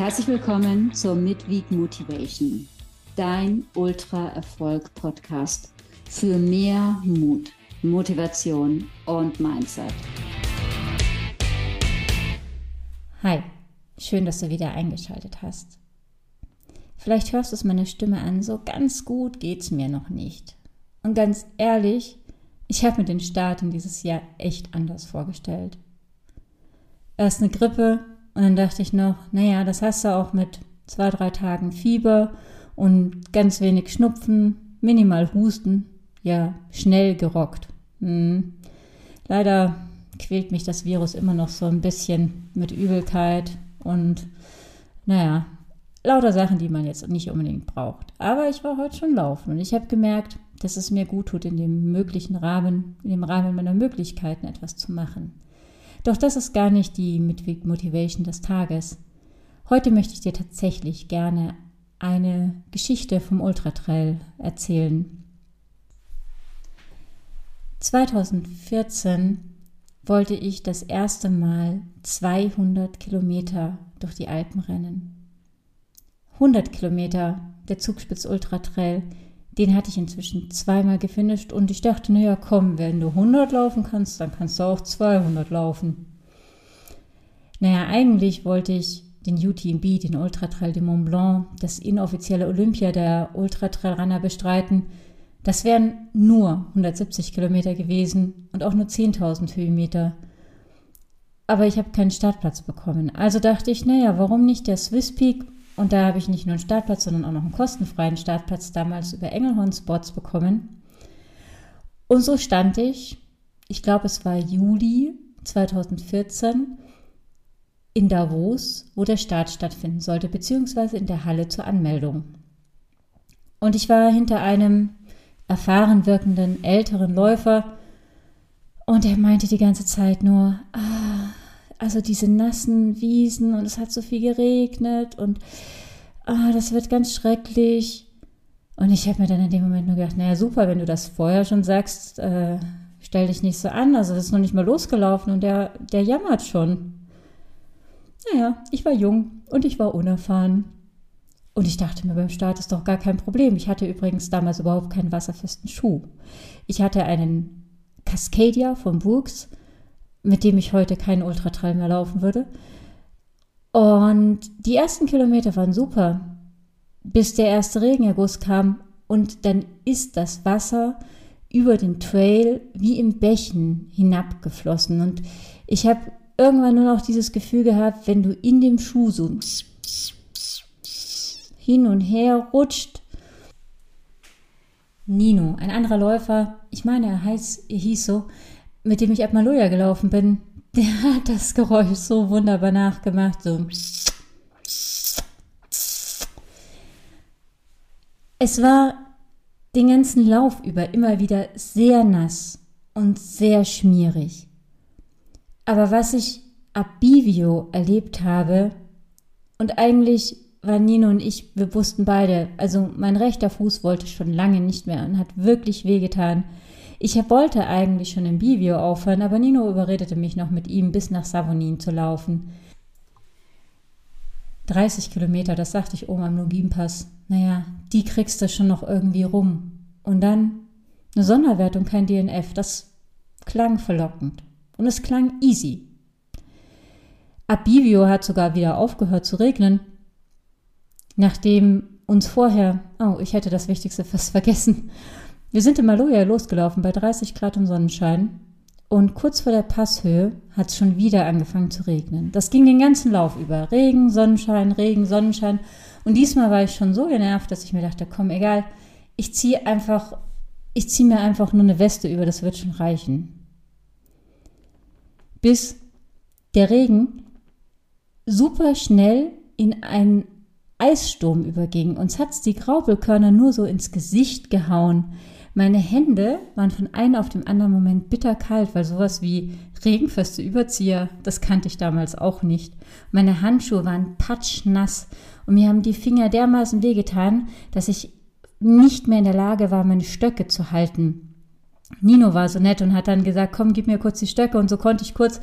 Herzlich willkommen zur Midweek Motivation, dein Ultra-Erfolg-Podcast für mehr Mut, Motivation und Mindset. Hi, schön, dass du wieder eingeschaltet hast. Vielleicht hörst du es meiner Stimme an, so ganz gut geht's mir noch nicht. Und ganz ehrlich, ich habe mir den Start in dieses Jahr echt anders vorgestellt. Erst eine Grippe, und dann dachte ich noch, naja, das hast du auch mit zwei, drei Tagen Fieber und ganz wenig Schnupfen, minimal Husten, ja, schnell gerockt. Hm. Leider quält mich das Virus immer noch so ein bisschen mit Übelkeit und naja, lauter Sachen, die man jetzt nicht unbedingt braucht. Aber ich war heute schon laufen und ich habe gemerkt, dass es mir gut tut, in dem möglichen Rahmen, in dem Rahmen meiner Möglichkeiten etwas zu machen. Doch das ist gar nicht die Midweek Motivation des Tages. Heute möchte ich dir tatsächlich gerne eine Geschichte vom Ultratrail erzählen. 2014 wollte ich das erste Mal 200 Kilometer durch die Alpen rennen. 100 Kilometer der Zugspitz Ultratrail den hatte ich inzwischen zweimal gefinisht und ich dachte, naja, komm, wenn du 100 laufen kannst, dann kannst du auch 200 laufen. Naja, eigentlich wollte ich den UTMB, den Ultra Trail de Mont Blanc, das inoffizielle Olympia der Ultra Trail Runner bestreiten. Das wären nur 170 Kilometer gewesen und auch nur 10.000 Höhenmeter. Aber ich habe keinen Startplatz bekommen. Also dachte ich, naja, warum nicht der Swiss Peak und da habe ich nicht nur einen Startplatz, sondern auch noch einen kostenfreien Startplatz damals über Engelhorn Spots bekommen. Und so stand ich, ich glaube es war Juli 2014, in Davos, wo der Start stattfinden sollte, beziehungsweise in der Halle zur Anmeldung. Und ich war hinter einem erfahren wirkenden älteren Läufer und er meinte die ganze Zeit nur, ah, also diese nassen Wiesen und es hat so viel geregnet und ah, das wird ganz schrecklich. Und ich habe mir dann in dem Moment nur gedacht, naja, super, wenn du das vorher schon sagst, äh, stell dich nicht so an. Also das ist noch nicht mal losgelaufen und der, der jammert schon. Naja, ich war jung und ich war unerfahren. Und ich dachte mir, beim Start ist doch gar kein Problem. Ich hatte übrigens damals überhaupt keinen wasserfesten Schuh. Ich hatte einen Cascadia von Brooks mit dem ich heute keinen Ultratrail mehr laufen würde. Und die ersten Kilometer waren super, bis der erste Regenerguss kam und dann ist das Wasser über den Trail wie im Bächen hinabgeflossen. Und ich habe irgendwann nur noch dieses Gefühl gehabt, wenn du in dem Schuh so hin und her rutscht. Nino, ein anderer Läufer, ich meine, er, heißt, er hieß so, mit dem ich ab Maloja gelaufen bin, der hat das Geräusch so wunderbar nachgemacht. So. Es war den ganzen Lauf über immer wieder sehr nass und sehr schmierig. Aber was ich ab Bivio erlebt habe, und eigentlich waren Nino und ich, wir wussten beide, also mein rechter Fuß wollte schon lange nicht mehr und hat wirklich wehgetan. Ich wollte eigentlich schon im Bivio aufhören, aber Nino überredete mich noch mit ihm bis nach Savonin zu laufen. 30 Kilometer, das sagte ich oben am Logimpass. Naja, die kriegst du schon noch irgendwie rum. Und dann eine Sonderwertung, kein DNF. Das klang verlockend. Und es klang easy. Ab Bivio hat sogar wieder aufgehört zu regnen. Nachdem uns vorher, oh, ich hätte das Wichtigste fast vergessen, wir sind in Maloja losgelaufen bei 30 Grad und Sonnenschein und kurz vor der Passhöhe hat es schon wieder angefangen zu regnen. Das ging den ganzen Lauf über. Regen, Sonnenschein, Regen, Sonnenschein. Und diesmal war ich schon so genervt, dass ich mir dachte, komm, egal, ich ziehe einfach, ich ziehe mir einfach nur eine Weste über, das wird schon reichen. Bis der Regen super schnell in einen Eissturm überging. Uns hat's die Graupelkörner nur so ins Gesicht gehauen. Meine Hände waren von einem auf dem anderen Moment bitterkalt, weil sowas wie regenfeste Überzieher, das kannte ich damals auch nicht. Meine Handschuhe waren patschnass und mir haben die Finger dermaßen wehgetan, dass ich nicht mehr in der Lage war, meine Stöcke zu halten. Nino war so nett und hat dann gesagt, komm, gib mir kurz die Stöcke und so konnte ich kurz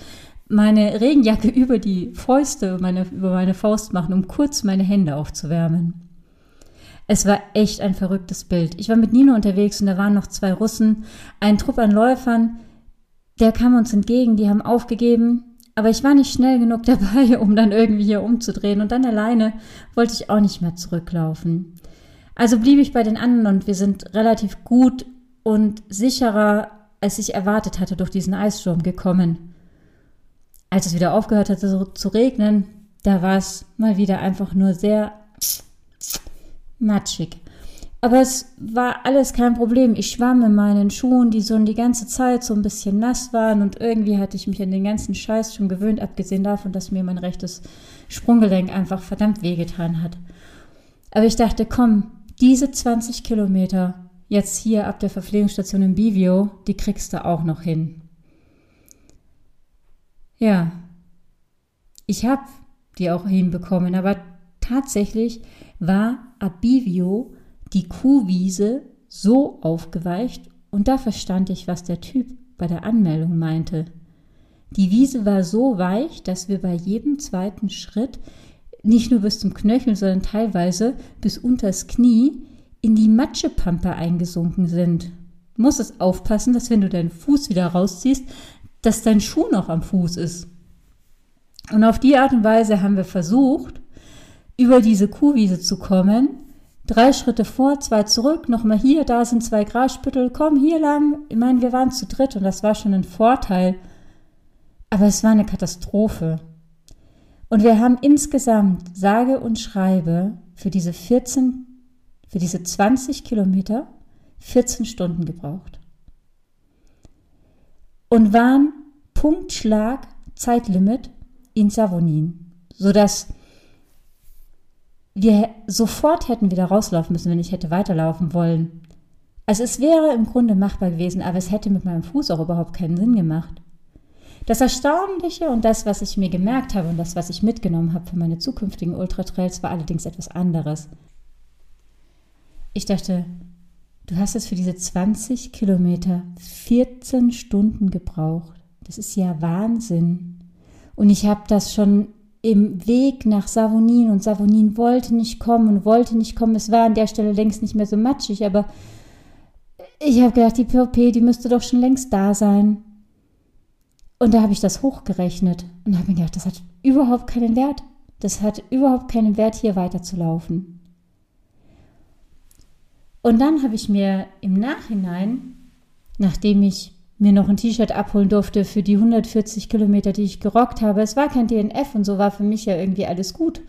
meine Regenjacke über die Fäuste, meine, über meine Faust machen, um kurz meine Hände aufzuwärmen. Es war echt ein verrücktes Bild. Ich war mit Nino unterwegs und da waren noch zwei Russen, ein Trupp an Läufern, der kam uns entgegen, die haben aufgegeben, aber ich war nicht schnell genug dabei, um dann irgendwie hier umzudrehen und dann alleine wollte ich auch nicht mehr zurücklaufen. Also blieb ich bei den anderen und wir sind relativ gut und sicherer, als ich erwartet hatte, durch diesen Eissturm gekommen. Als es wieder aufgehört hatte so zu regnen, da war es mal wieder einfach nur sehr matschig. Aber es war alles kein Problem. Ich schwamm in meinen Schuhen, die so die ganze Zeit so ein bisschen nass waren und irgendwie hatte ich mich an den ganzen Scheiß schon gewöhnt, abgesehen davon, dass mir mein rechtes Sprunggelenk einfach verdammt wehgetan hat. Aber ich dachte, komm, diese 20 Kilometer jetzt hier ab der Verpflegungsstation in Bivio, die kriegst du auch noch hin. Ja, ich habe die auch hinbekommen, aber tatsächlich war Abivio die Kuhwiese so aufgeweicht und da verstand ich, was der Typ bei der Anmeldung meinte. Die Wiese war so weich, dass wir bei jedem zweiten Schritt nicht nur bis zum Knöchel, sondern teilweise bis unters Knie in die Matschepampe eingesunken sind. Du musstest aufpassen, dass wenn du deinen Fuß wieder rausziehst, dass dein Schuh noch am Fuß ist. Und auf die Art und Weise haben wir versucht, über diese Kuhwiese zu kommen. Drei Schritte vor, zwei zurück, nochmal hier, da sind zwei Grasspüttel, komm hier lang. Ich meine, wir waren zu dritt und das war schon ein Vorteil. Aber es war eine Katastrophe. Und wir haben insgesamt, sage und schreibe, für diese 14, für diese 20 Kilometer 14 Stunden gebraucht. Und waren Punktschlag Zeitlimit in Savonin, sodass wir sofort hätten wieder rauslaufen müssen, wenn ich hätte weiterlaufen wollen. Also es wäre im Grunde machbar gewesen, aber es hätte mit meinem Fuß auch überhaupt keinen Sinn gemacht. Das Erstaunliche und das, was ich mir gemerkt habe und das, was ich mitgenommen habe für meine zukünftigen Ultratrails, war allerdings etwas anderes. Ich dachte, du hast es für diese 20 Kilometer 14 Stunden gebraucht. Das ist ja Wahnsinn. Und ich habe das schon im Weg nach Savonin und Savonin wollte nicht kommen und wollte nicht kommen. Es war an der Stelle längst nicht mehr so matschig, aber ich habe gedacht, die POP, die müsste doch schon längst da sein. Und da habe ich das hochgerechnet und habe mir gedacht, das hat überhaupt keinen Wert. Das hat überhaupt keinen Wert, hier weiterzulaufen. Und dann habe ich mir im Nachhinein, nachdem ich mir noch ein T-Shirt abholen durfte für die 140 Kilometer, die ich gerockt habe. Es war kein DNF und so war für mich ja irgendwie alles gut.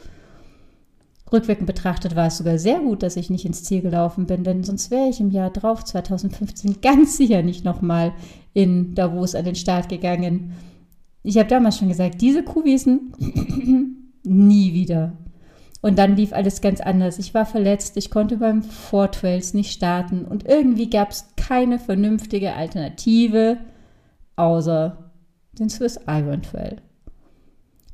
Rückwirkend betrachtet war es sogar sehr gut, dass ich nicht ins Ziel gelaufen bin, denn sonst wäre ich im Jahr drauf, 2015, ganz sicher nicht nochmal in Davos an den Start gegangen. Ich habe damals schon gesagt, diese Kuhwiesen nie wieder. Und dann lief alles ganz anders. Ich war verletzt, ich konnte beim Fortrails nicht starten und irgendwie gab es keine vernünftige Alternative außer den Swiss Iron Trail.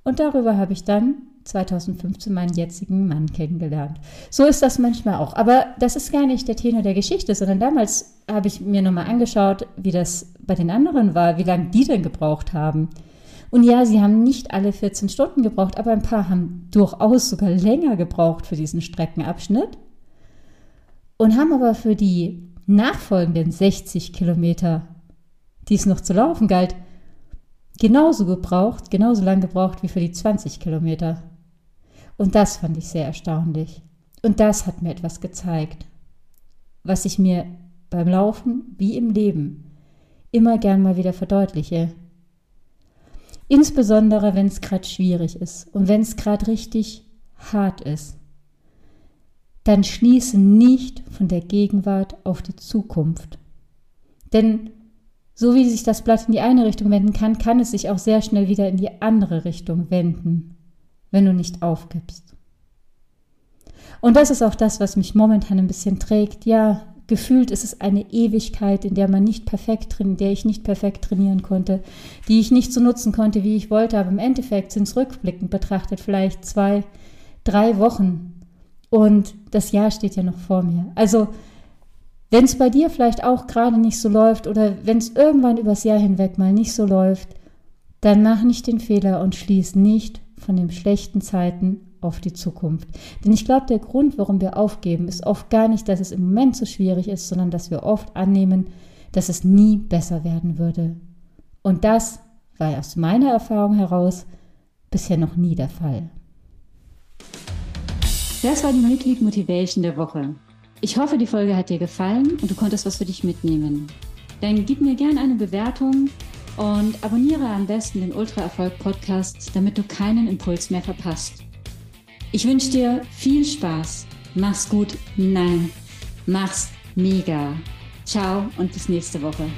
Und darüber habe ich dann 2015 meinen jetzigen Mann kennengelernt. So ist das manchmal auch. Aber das ist gar nicht der Tenor der Geschichte, sondern damals habe ich mir nochmal angeschaut, wie das bei den anderen war, wie lange die denn gebraucht haben. Und ja, sie haben nicht alle 14 Stunden gebraucht, aber ein paar haben durchaus sogar länger gebraucht für diesen Streckenabschnitt und haben aber für die nachfolgenden 60 Kilometer, die es noch zu laufen galt, genauso gebraucht, genauso lang gebraucht wie für die 20 Kilometer. Und das fand ich sehr erstaunlich. Und das hat mir etwas gezeigt, was ich mir beim Laufen wie im Leben immer gern mal wieder verdeutliche. Insbesondere, wenn es gerade schwierig ist und wenn es gerade richtig hart ist. Dann schließe nicht von der Gegenwart auf die Zukunft. Denn so wie sich das Blatt in die eine Richtung wenden kann, kann es sich auch sehr schnell wieder in die andere Richtung wenden, wenn du nicht aufgibst. Und das ist auch das, was mich momentan ein bisschen trägt. Ja, gefühlt ist es eine Ewigkeit, in der man nicht perfekt in der ich nicht perfekt trainieren konnte, die ich nicht so nutzen konnte, wie ich wollte. Aber im Endeffekt sind es rückblickend betrachtet vielleicht zwei, drei Wochen. Und das Jahr steht ja noch vor mir. Also, wenn es bei dir vielleicht auch gerade nicht so läuft oder wenn es irgendwann übers Jahr hinweg mal nicht so läuft, dann mach nicht den Fehler und schließ nicht von den schlechten Zeiten auf die Zukunft. Denn ich glaube, der Grund, warum wir aufgeben, ist oft gar nicht, dass es im Moment so schwierig ist, sondern dass wir oft annehmen, dass es nie besser werden würde. Und das war aus meiner Erfahrung heraus bisher noch nie der Fall. Das war die Mitglied Motivation der Woche. Ich hoffe, die Folge hat dir gefallen und du konntest was für dich mitnehmen. Dann gib mir gerne eine Bewertung und abonniere am besten den Ultra Erfolg Podcast, damit du keinen Impuls mehr verpasst. Ich wünsche dir viel Spaß. Mach's gut. Nein, mach's mega. Ciao und bis nächste Woche.